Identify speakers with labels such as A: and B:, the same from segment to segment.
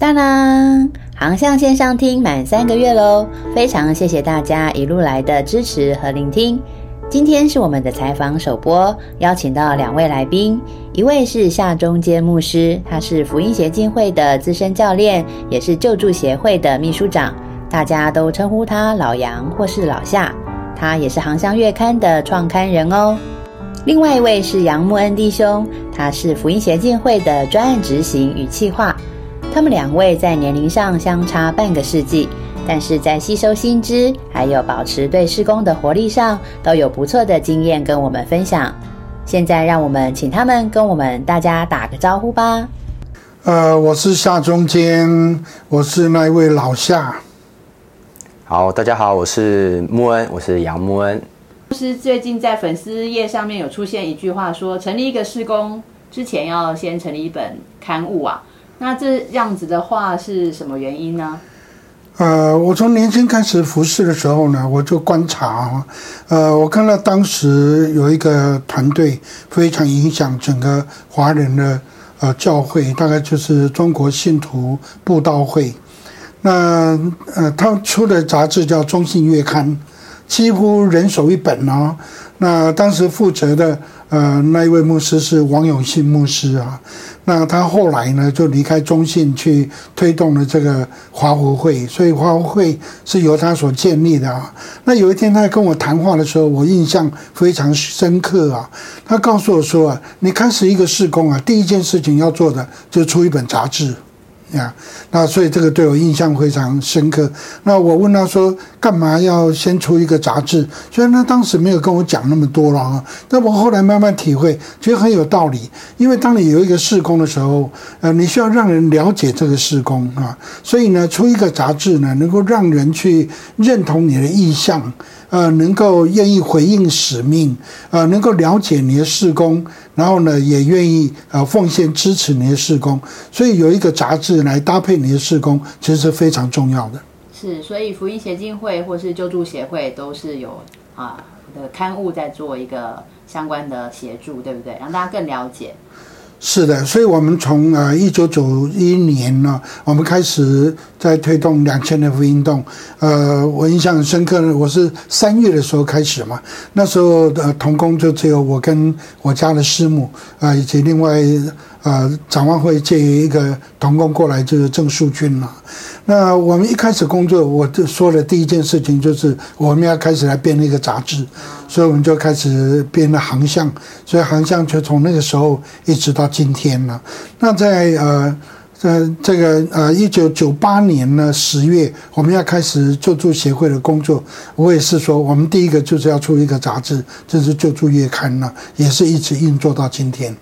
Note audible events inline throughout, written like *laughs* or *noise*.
A: 当当，航向线上听满三个月喽，非常谢谢大家一路来的支持和聆听。今天是我们的采访首播，邀请到两位来宾，一位是夏中间牧师，他是福音协进会的资深教练，也是救助协会的秘书长，大家都称呼他老杨或是老夏。他也是航向月刊的创刊人哦。另外一位是杨木恩弟兄，他是福音协进会的专案执行与企划。他们两位在年龄上相差半个世纪，但是在吸收新知还有保持对施工的活力上，都有不错的经验跟我们分享。现在让我们请他们跟我们大家打个招呼吧。
B: 呃，我是夏中间，我是那一位老夏。
C: 好，大家好，我是穆恩，我是杨穆恩。
A: 牧师最近在粉丝页上面有出现一句话，说成立一个施工之前要先成立一本刊物啊。那这样子的话是什么原因呢？
B: 呃，我从年轻开始服侍的时候呢，我就观察，呃，我看到当时有一个团队非常影响整个华人的呃教会，大概就是中国信徒布道会。那呃，他出的杂志叫《中信月刊》。几乎人手一本哦。那当时负责的呃那一位牧师是王永信牧师啊。那他后来呢就离开中信去推动了这个华福会，所以华福会是由他所建立的啊。那有一天他跟我谈话的时候，我印象非常深刻啊。他告诉我说啊，你开始一个事工啊，第一件事情要做的就出一本杂志。呀，那所以这个对我印象非常深刻。那我问他说，干嘛要先出一个杂志？虽然他当时没有跟我讲那么多了啊，但我后来慢慢体会，觉得很有道理。因为当你有一个事工的时候，呃，你需要让人了解这个事工啊，所以呢，出一个杂志呢，能够让人去认同你的意向。呃，能够愿意回应使命，呃，能够了解你的事工，然后呢，也愿意呃奉献支持你的事工，所以有一个杂志来搭配你的事工，其实是非常重要的。
A: 是，所以福音协进会或是救助协会都是有啊的刊物在做一个相关的协助，对不对？让大家更了解。
B: 是的，所以我们从呃一九九一年呢，我们开始在推动两千的运动。呃，我印象很深刻呢，我是三月的时候开始嘛，那时候的童工就只有我跟我家的师母啊，以及另外呃展望会借一个童工过来，就是郑树军了。那我们一开始工作，我就说的第一件事情就是我们要开始来编一个杂志，所以我们就开始编了航向，所以航向就从那个时候一直到今天了。那在呃在这个呃一九九八年呢十月，我们要开始救助协会的工作，我也是说，我们第一个就是要出一个杂志，这是救助月刊呢，也是一直运作到今天。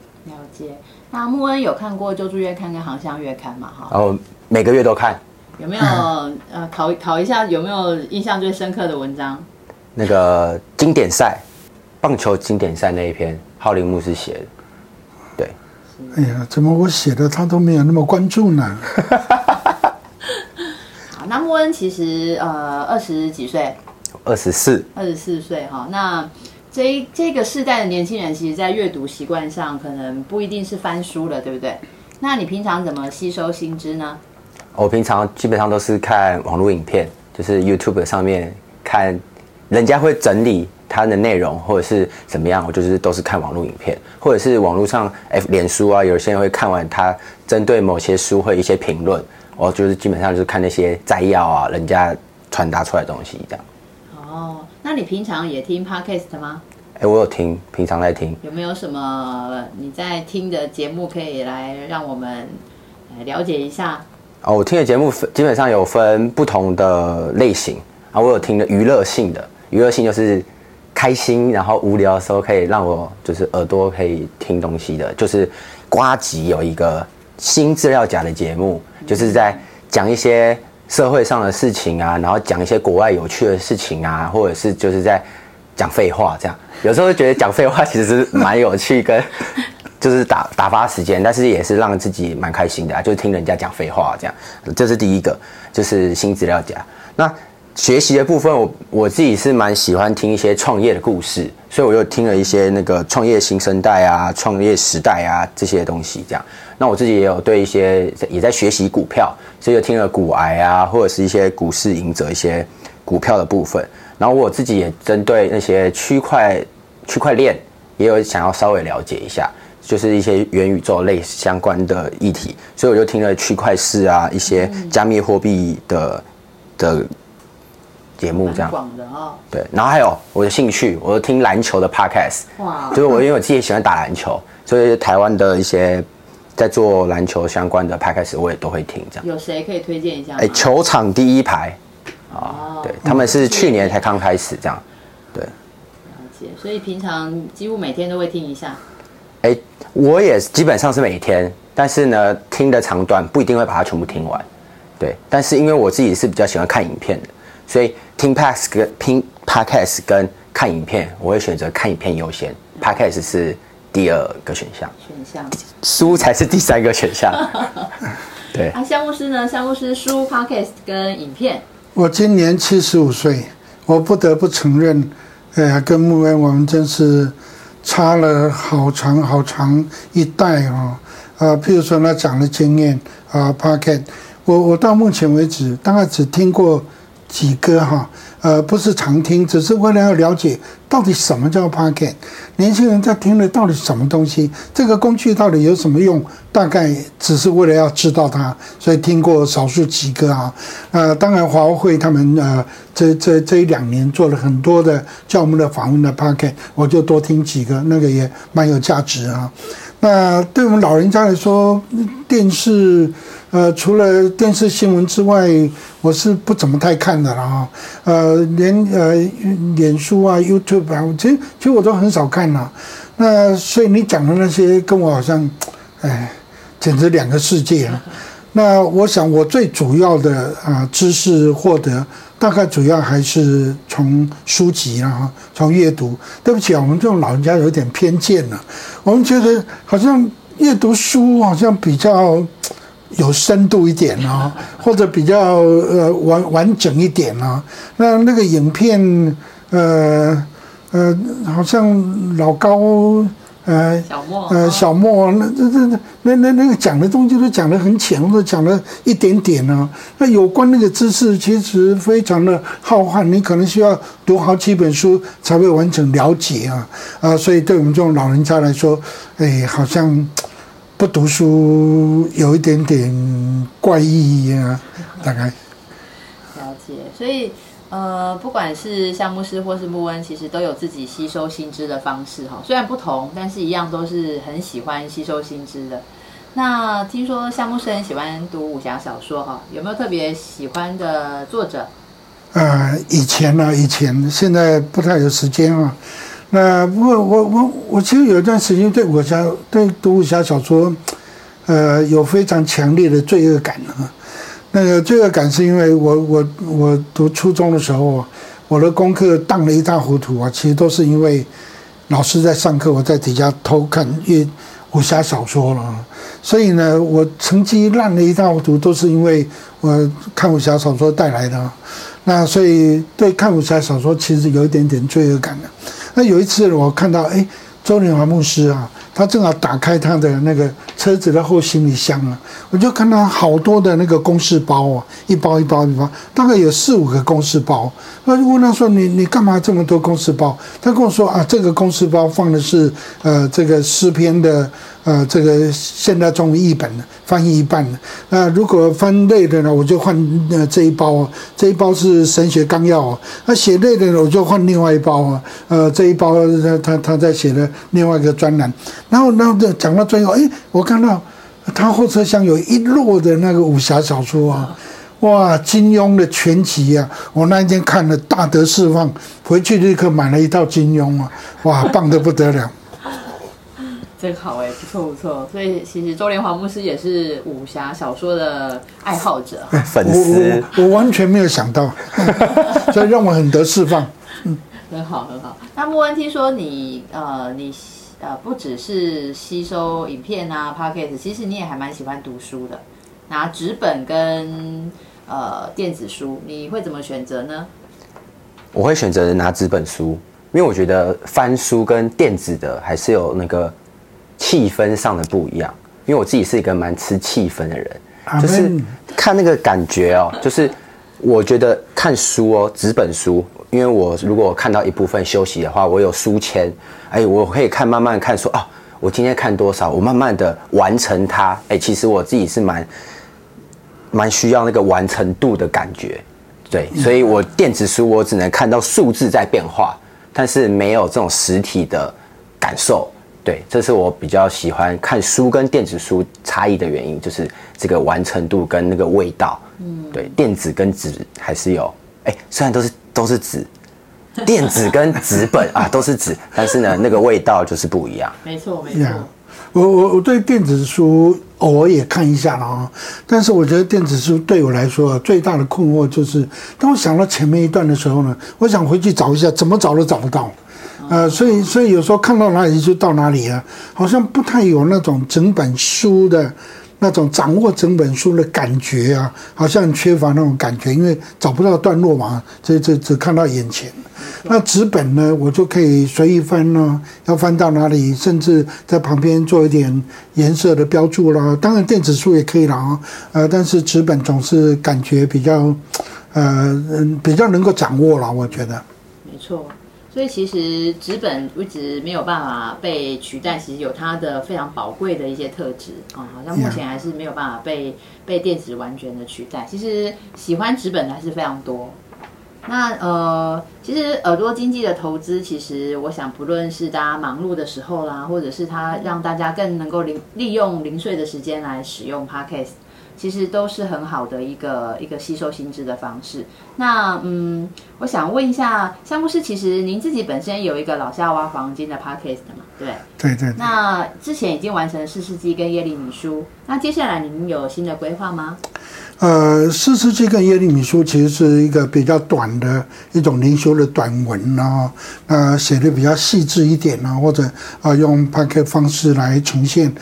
A: 那穆恩有看过救助月刊跟航向月刊嘛？哈。
C: 哦，每个月都看。
A: 有没有呃考考一下有没有印象最深刻的文章？
C: 那个经典赛，棒球经典赛那一篇，浩林牧师写的。对。
B: 哎呀，怎么我写的他都没有那么关注呢？*laughs*
A: 好，那穆恩其实呃二十几岁，
C: 二十四，
A: 二十四岁哈。那这这个世代的年轻人，其实在阅读习惯上可能不一定是翻书了，对不对？那你平常怎么吸收新知呢？
C: 我平常基本上都是看网络影片，就是 YouTube 上面看，人家会整理它的内容或者是怎么样，我就是都是看网络影片，或者是网络上 F 脸书啊，有些人会看完他针对某些书会一些评论，我就是基本上就是看那些摘要啊，人家传达出来的东西这样。
A: 哦，那你平常也听 Podcast 吗？
C: 哎，我有听，平常在听。
A: 有没有什么你在听的节目可以来让我们了解一下？
C: 哦，我听的节目基本上有分不同的类型啊。我有听的娱乐性的，娱乐性就是开心，然后无聊的时候可以让我就是耳朵可以听东西的。就是瓜吉有一个新资料夹的节目，就是在讲一些社会上的事情啊，然后讲一些国外有趣的事情啊，或者是就是在讲废话这样。有时候觉得讲废话其实是蛮有趣跟。*laughs* 就是打打发时间，但是也是让自己蛮开心的啊！就是听人家讲废话这样，这是第一个，就是新资料夹。那学习的部分，我我自己是蛮喜欢听一些创业的故事，所以我又听了一些那个创业新生代啊、创业时代啊这些东西。这样，那我自己也有对一些也在学习股票，所以就听了股癌啊，或者是一些股市赢者一些股票的部分。然后我自己也针对那些区块区块链也有想要稍微了解一下，就是一些元宇宙类相关的议题，所以我就听了区块市啊，一些加密货币的的。节目这样，
A: 广的哦。
C: 对，然后还有我的兴趣，我听篮球的 podcast，哇，就是我因为我自己喜欢打篮球，所以台湾的一些在做篮球相关的 podcast 我也都会听这样。
A: 有谁可以推荐一下？
C: 哎，球场第一排，啊，对，他们是去年才刚开始这样，对。了
A: 解，所以平常几乎每天都会听一下。
C: 哎，我也基本上是每天，但是呢，听的长短不一定会把它全部听完，对。但是因为我自己是比较喜欢看影片的，所以。听 Pass 跟听 Podcast 跟看影片，我会选择看影片优先，Podcast 是第二个选项。
A: 选项
C: 书才是第三个选项。*laughs* 对。
A: 啊，项目师呢？项目师书、Podcast 跟影片。
B: 我今年七十五岁，我不得不承认，呃，跟木恩我们真是差了好长好长一代啊！啊，譬如说他讲的经验啊，Podcast，我我到目前为止大概只听过。几个哈，呃，不是常听，只是为了要了解到底什么叫 Pocket，年轻人在听的到底什么东西，这个工具到底有什么用？大概只是为了要知道它，所以听过少数几个啊。呃，当然华为他们呃，这这这一两年做了很多的叫我们的访问的 Pocket，我就多听几个，那个也蛮有价值啊。那对我们老人家来说，电视。呃，除了电视新闻之外，我是不怎么太看的了哈。呃，连呃脸书啊、YouTube 啊，其实其实我都很少看呐。那所以你讲的那些跟我好像，哎，简直两个世界啊。那我想我最主要的啊知识获得，大概主要还是从书籍啊，从阅读。对不起啊，我们这种老人家有点偏见了，我们觉得好像阅读书好像比较。有深度一点啊，或者比较呃完完整一点啊。那那个影片，呃呃，好像老高
A: 呃小莫
B: 呃小莫那那那那那那个讲的东西都讲的很浅，或者讲了一点点啊。那有关那个知识其实非常的浩瀚，你可能需要读好几本书才会完整了解啊啊。所以对我们这种老人家来说，哎，好像。不读书有一点点怪异啊，大概
A: 了解。所以呃，不管是项目师或是穆恩，其实都有自己吸收新知的方式哈。虽然不同，但是一样都是很喜欢吸收新知的。那听说项目师很喜欢读武侠小说哈，有没有特别喜欢的作者？
B: 呃，以前呢，以前现在不太有时间啊。那不过我我我其实有一段时间对武侠对读武侠小说，呃，有非常强烈的罪恶感啊。那个罪恶感是因为我我我读初中的时候，我的功课荡了一塌糊涂啊。其实都是因为老师在上课，我在底下偷看阅武侠小说了。所以呢，我成绩烂了一塌糊涂，都是因为我看武侠小说带来的。那所以对看武侠小说其实有一点点罪恶感的。那有一次我看到，哎，周连华牧师啊，他正好打开他的那个车子的后行李箱啊，我就看到好多的那个公事包啊，一包一包一包，大概有四五个公事包。我就问他说：“你你干嘛这么多公事包？”他跟我说：“啊，这个公事包放的是呃这个诗篇的。”呃，这个现代中文译本的翻译一半了，那如果翻累的呢，我就换呃这一包，这一包是神学纲要，那写累的呢，我就换另外一包啊，呃这一包他他他在写的另外一个专栏，然后然后讲到最后，哎，我看到他后车厢有一摞的那个武侠小说啊，哇，金庸的全集啊，我那一天看了大得释放，回去立刻买了一套金庸啊，哇，棒得不得了。
A: 这个好哎，不错不错。所以其实周连华牧师也是武侠小说的爱好者，*laughs*
C: 粉丝。
B: 我完全没有想到，*laughs* 所以让我很得释放。
A: 嗯，很好很好。那莫恩听说你呃你呃不只是吸收影片啊 p o c k e t 其实你也还蛮喜欢读书的，拿纸本跟呃电子书，你会怎么选择呢？
C: 我会选择拿纸本书，因为我觉得翻书跟电子的还是有那个气氛上的不一样。因为我自己是一个蛮吃气氛的人，就是看那个感觉哦，就是我觉得看书哦，纸本书，因为我如果看到一部分休息的话，我有书签，哎，我可以看慢慢看说啊，我今天看多少，我慢慢的完成它，哎，其实我自己是蛮蛮需要那个完成度的感觉。对，所以我电子书我只能看到数字在变化，但是没有这种实体的感受。对，这是我比较喜欢看书跟电子书差异的原因，就是这个完成度跟那个味道。嗯，对，电子跟纸还是有，哎，虽然都是都是纸，电子跟纸本 *laughs* 啊都是纸，但是呢，那个味道就是不一样。
A: 没错，没错。
B: 我我我对电子书偶尔也看一下了啊，但是我觉得电子书对我来说最大的困惑就是，当我想到前面一段的时候呢，我想回去找一下，怎么找都找不到，呃，所以所以有时候看到哪里就到哪里啊，好像不太有那种整本书的。那种掌握整本书的感觉啊，好像缺乏那种感觉，因为找不到段落嘛，这这只看到眼前。那纸本呢，我就可以随意翻呢，要翻到哪里，甚至在旁边做一点颜色的标注啦。当然电子书也可以啦啊，呃，但是纸本总是感觉比较，呃，比较能够掌握了，我觉得。
A: 没错。所以其实纸本一直没有办法被取代，其实有它的非常宝贵的一些特质啊，好像目前还是没有办法被被电子完全的取代。其实喜欢纸本的还是非常多。那呃，其实耳朵经济的投资，其实我想不论是大家忙碌的时候啦，或者是它让大家更能够零利用零碎的时间来使用 Podcast。其实都是很好的一个一个吸收心智的方式。那嗯，我想问一下，项目师，其实您自己本身有一个老夏挖黄金的 podcast 嘛？对，
B: 对对。
A: 那之前已经完成了四世纪跟耶利米书，那接下来您有新的规划吗？
B: 呃，四世纪跟耶利米书其实是一个比较短的一种灵修的短文啊，呃，写的比较细致一点啊，或者啊用 p o c k e t 方式来呈现。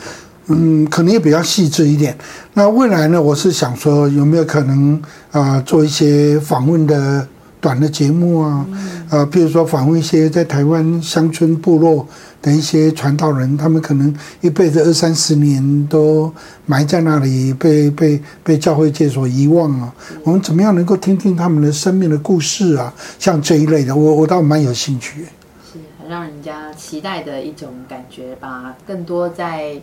B: 嗯，可能也比较细致一点。那未来呢？我是想说，有没有可能啊，做一些访问的短的节目啊？呃，比如说访问一些在台湾乡村部落的一些传道人，他们可能一辈子二三十年都埋在那里，被被被教会界所遗忘啊。我们怎么样能够听听他们的生命的故事啊？像这一类的，我我倒蛮有兴趣。
A: 是很让人家期待的一种感觉吧？更多在。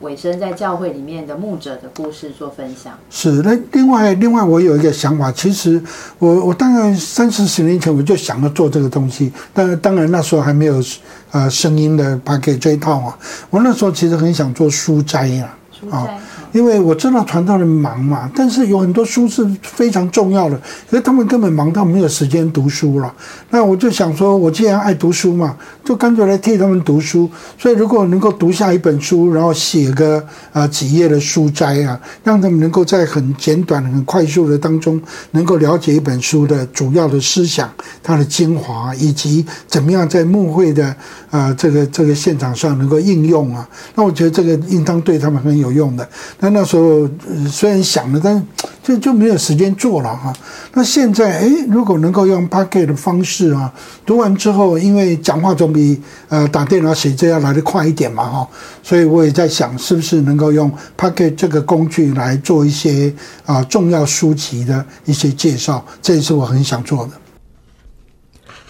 A: 尾声在教会里面的牧者的故事做分享是
B: 那另外另外我有一个想法，其实我我大概三四十年前我就想要做这个东西，但当然那时候还没有呃声音的 c k 这一套啊。我那时候其实很想做书斋呀，
A: 啊。
B: 因为我知道传道人忙嘛，但是有很多书是非常重要的，可是他们根本忙到没有时间读书了。那我就想说，我既然爱读书嘛，就干脆来替他们读书。所以如果能够读下一本书，然后写个呃几页的书摘啊，让他们能够在很简短、很快速的当中，能够了解一本书的主要的思想、它的精华，以及怎么样在牧会的呃这个这个现场上能够应用啊，那我觉得这个应当对他们很有用的。那那时候虽然想了，但 *tsk* 就就没有时间做了哈。那现在哎，如果能够用 p a c k e t 的方式啊，读完之后，因为讲话总比呃打电脑写字要来得快一点嘛哈，所以我也在想，是不是能够用 p a c k e t 这个工具来做一些啊重要书籍的一些介绍，这也是我很想做的。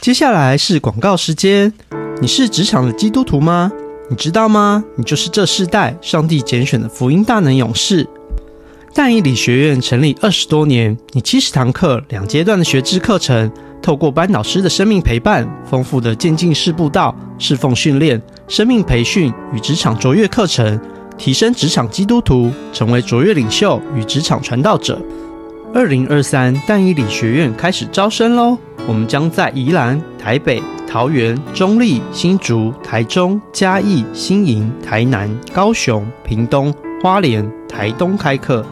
D: 接下来是广告时间，你是职场的基督徒吗？你知道吗？你就是这世代上帝拣选的福音大能勇士。但以理学院成立二十多年，以七十堂课、两阶段的学制课程，透过班导师的生命陪伴、丰富的渐进式步道、侍奉训练、生命培训与职场卓越课程，提升职场基督徒，成为卓越领袖与职场传道者。二零二三但以理学院开始招生喽！我们将在宜兰、台北。桃园、中立、新竹、台中、嘉义、新营、台南、高雄、屏东、花莲、台东开课，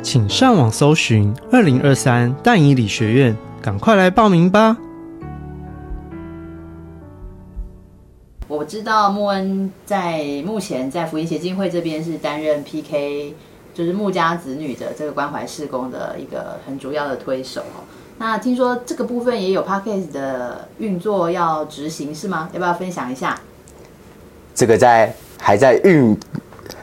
D: 请上网搜寻二零二三淡宜理学院，赶快来报名吧！
A: 我知道莫恩在目前在福音协进会这边是担任 PK 就是穆家子女的这个关怀事工的一个很主要的推手哦。那听说这个部分也有 Podcast 的运作要执行是吗？要不要分享一下？
C: 这个在还在运，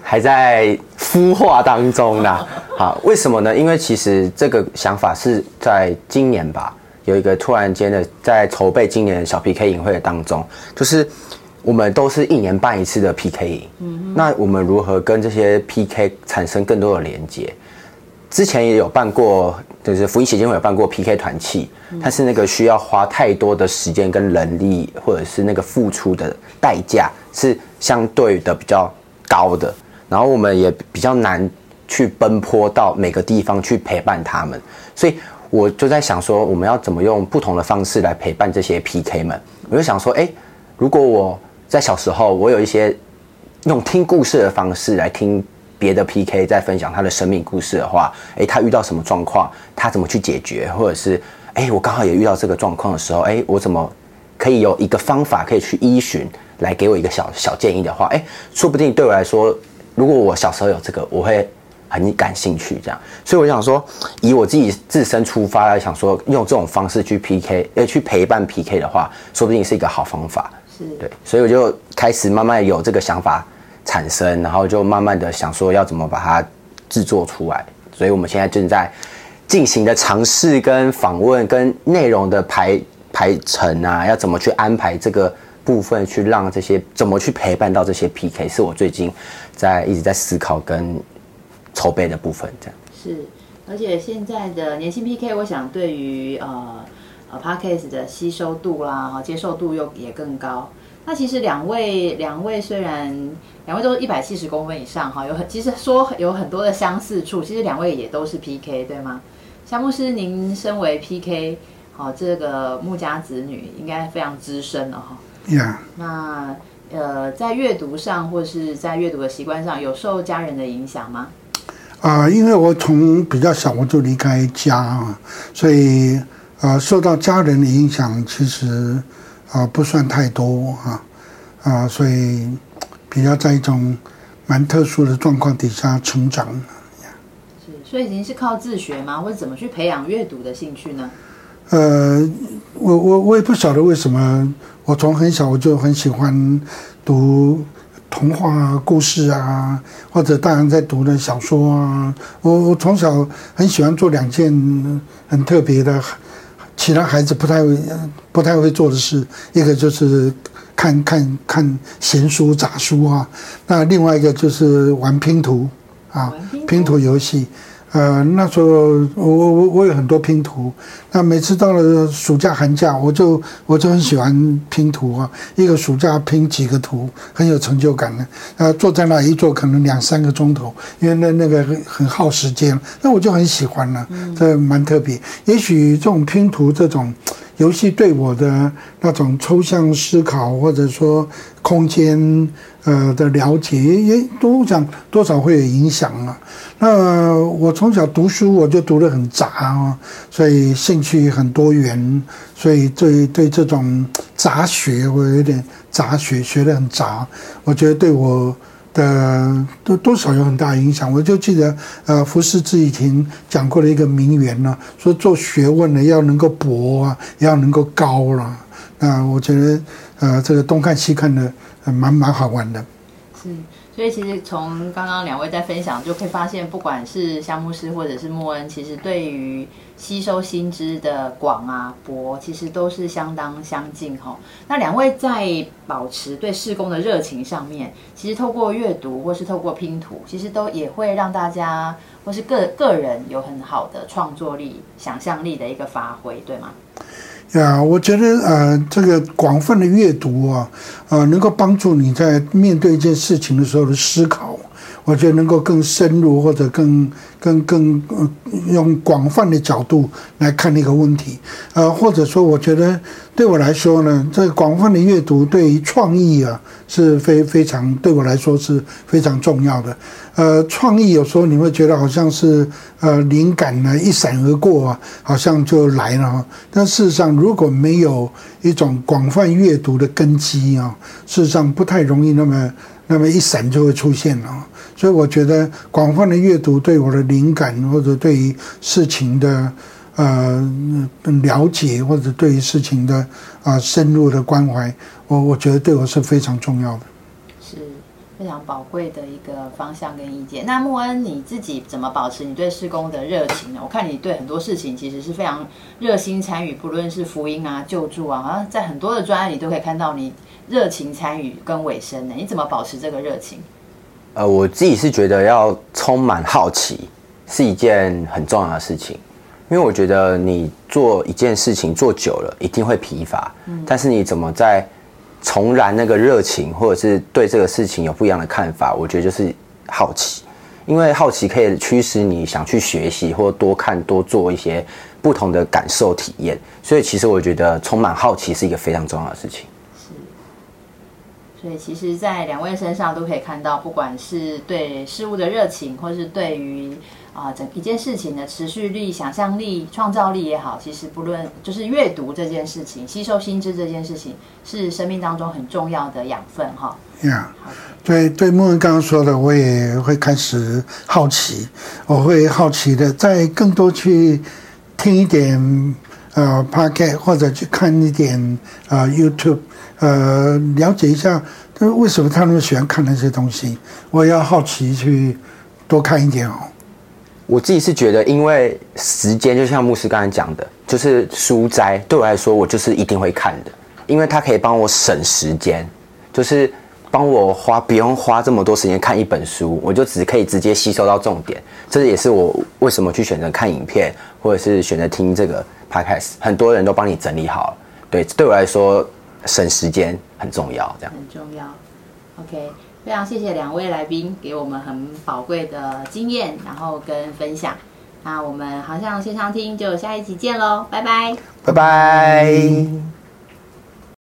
C: 还在孵化当中呢。*laughs* 好，为什么呢？因为其实这个想法是在今年吧，有一个突然间的在筹备今年的小 PK 影会的当中，就是我们都是一年办一次的 PK 营，嗯，那我们如何跟这些 PK 产生更多的连接？之前也有办过，就是福音协进会有办过 PK 团契，但是那个需要花太多的时间跟人力，或者是那个付出的代价是相对的比较高的，然后我们也比较难去奔波到每个地方去陪伴他们，所以我就在想说，我们要怎么用不同的方式来陪伴这些 PK 们？我就想说，哎，如果我在小时候，我有一些用听故事的方式来听。别的 PK 在分享他的生命故事的话，诶，他遇到什么状况，他怎么去解决，或者是，诶，我刚好也遇到这个状况的时候，诶，我怎么可以有一个方法可以去依循，来给我一个小小建议的话，诶，说不定对我来说，如果我小时候有这个，我会很感兴趣这样。所以我想说，以我自己自身出发来想说，用这种方式去 PK，诶，去陪伴 PK 的话，说不定是一个好方法。
A: 是
C: 对，所以我就开始慢慢有这个想法。产生，然后就慢慢的想说要怎么把它制作出来，所以我们现在正在进行的尝试跟访问跟内容的排排程啊，要怎么去安排这个部分，去让这些怎么去陪伴到这些 PK，是我最近在一直在思考跟筹备的部分。这样
A: 是，而且现在的年轻 PK，我想对于呃呃 Podcast 的吸收度啦，接受度又也更高。那其实两位两位虽然两位都是一百七十公分以上哈，有很其实说有很多的相似处，其实两位也都是 PK 对吗？夏牧师，您身为 PK，好这个穆家子女应该非常资深了哈。
B: Yeah。
A: 那呃，在阅读上或是在阅读的习惯上有受家人的影响吗？
B: 啊，因为我从比较小我就离开家啊，所以呃受到家人的影响其实。啊，不算太多啊，啊，所以比较在一种蛮特殊的状况底下成长。
A: 是，所以您是靠自学吗？或者怎么去培养阅读的兴趣呢？
B: 呃，我我我也不晓得为什么，我从很小我就很喜欢读童话故事啊，或者大人在读的小说啊。我我从小很喜欢做两件很特别的。其他孩子不太会、不太会做的事，一个就是看看看闲书杂书啊，那另外一个就是玩拼图啊，拼图游戏。呃，那时候我我我我有很多拼图，那每次到了暑假寒假，我就我就很喜欢拼图啊，一个暑假拼几个图，很有成就感的。呃，坐在那一坐可能两三个钟头，因为那那个很很耗时间，那我就很喜欢了，这蛮特别。也许这种拼图这种游戏对我的那种抽象思考，或者说空间。呃的了解也都讲多少会有影响啊。那我从小读书我就读得很杂啊，所以兴趣很多元，所以对对这种杂学我有点杂学学得很杂，我觉得对我的多多少有很大影响。我就记得呃，福士自己庭讲过的一个名言呢，说做学问呢要能够博啊，要能够高了。那我觉得呃，这个东看西看的。蛮蛮好玩的，
A: 是，所以其实从刚刚两位在分享，就可以发现，不管是香木师或者是莫恩，其实对于吸收新知的广啊博，其实都是相当相近哈。那两位在保持对施工的热情上面，其实透过阅读或是透过拼图，其实都也会让大家或是个个人有很好的创作力、想象力的一个发挥，对吗？
B: 啊，我觉得呃，这个广泛的阅读啊，呃，能够帮助你在面对一件事情的时候的思考，我觉得能够更深入或者更更更用广泛的角度来看那个问题，呃，或者说，我觉得对我来说呢，这广泛的阅读对于创意啊是非非常对我来说是非常重要的。呃，创意有时候你会觉得好像是呃灵感呢一闪而过啊，好像就来了。但事实上，如果没有一种广泛阅读的根基啊，事实上不太容易那么那么一闪就会出现了。所以我觉得广泛的阅读对我的灵感或者对于事情的呃了解，或者对于事情的啊深入的关怀，我我觉得对我是非常重要的。
A: 是非常宝贵的一个方向跟意见。那穆恩你自己怎么保持你对施工的热情呢？我看你对很多事情其实是非常热心参与，不论是福音啊、救助啊，好像在很多的专案里都可以看到你热情参与跟尾声呢。你怎么保持这个热情？
C: 呃，我自己是觉得要充满好奇是一件很重要的事情，因为我觉得你做一件事情做久了一定会疲乏，但是你怎么在重燃那个热情，或者是对这个事情有不一样的看法，我觉得就是好奇，因为好奇可以驱使你想去学习，或多看多做一些不同的感受体验，所以其实我觉得充满好奇是一个非常重要的事情。
A: 所以，其实，在两位身上都可以看到，不管是对事物的热情，或是对于啊整一件事情的持续力、想象力、创造力也好，其实不论就是阅读这件事情、吸收新知这件事情，是生命当中很重要的养分哈。
B: 呀，对对，木文刚刚说的，我也会开始好奇，我会好奇的再更多去听一点呃 p o c a e t 或者去看一点呃 YouTube。呃，了解一下，就为什么他们喜欢看那些东西？我也要好奇去多看一点哦。
C: 我自己是觉得，因为时间就像牧师刚才讲的，就是书斋对我来说，我就是一定会看的，因为它可以帮我省时间，就是帮我花不用花这么多时间看一本书，我就只可以直接吸收到重点。这也是我为什么去选择看影片，或者是选择听这个 podcast，很多人都帮你整理好了。对，对我来说。省时间很重要，这样
A: 很重要。OK，非常谢谢两位来宾给我们很宝贵的经验，然后跟分享。那我们好像线上听就下一集见喽，拜拜，
C: 拜拜。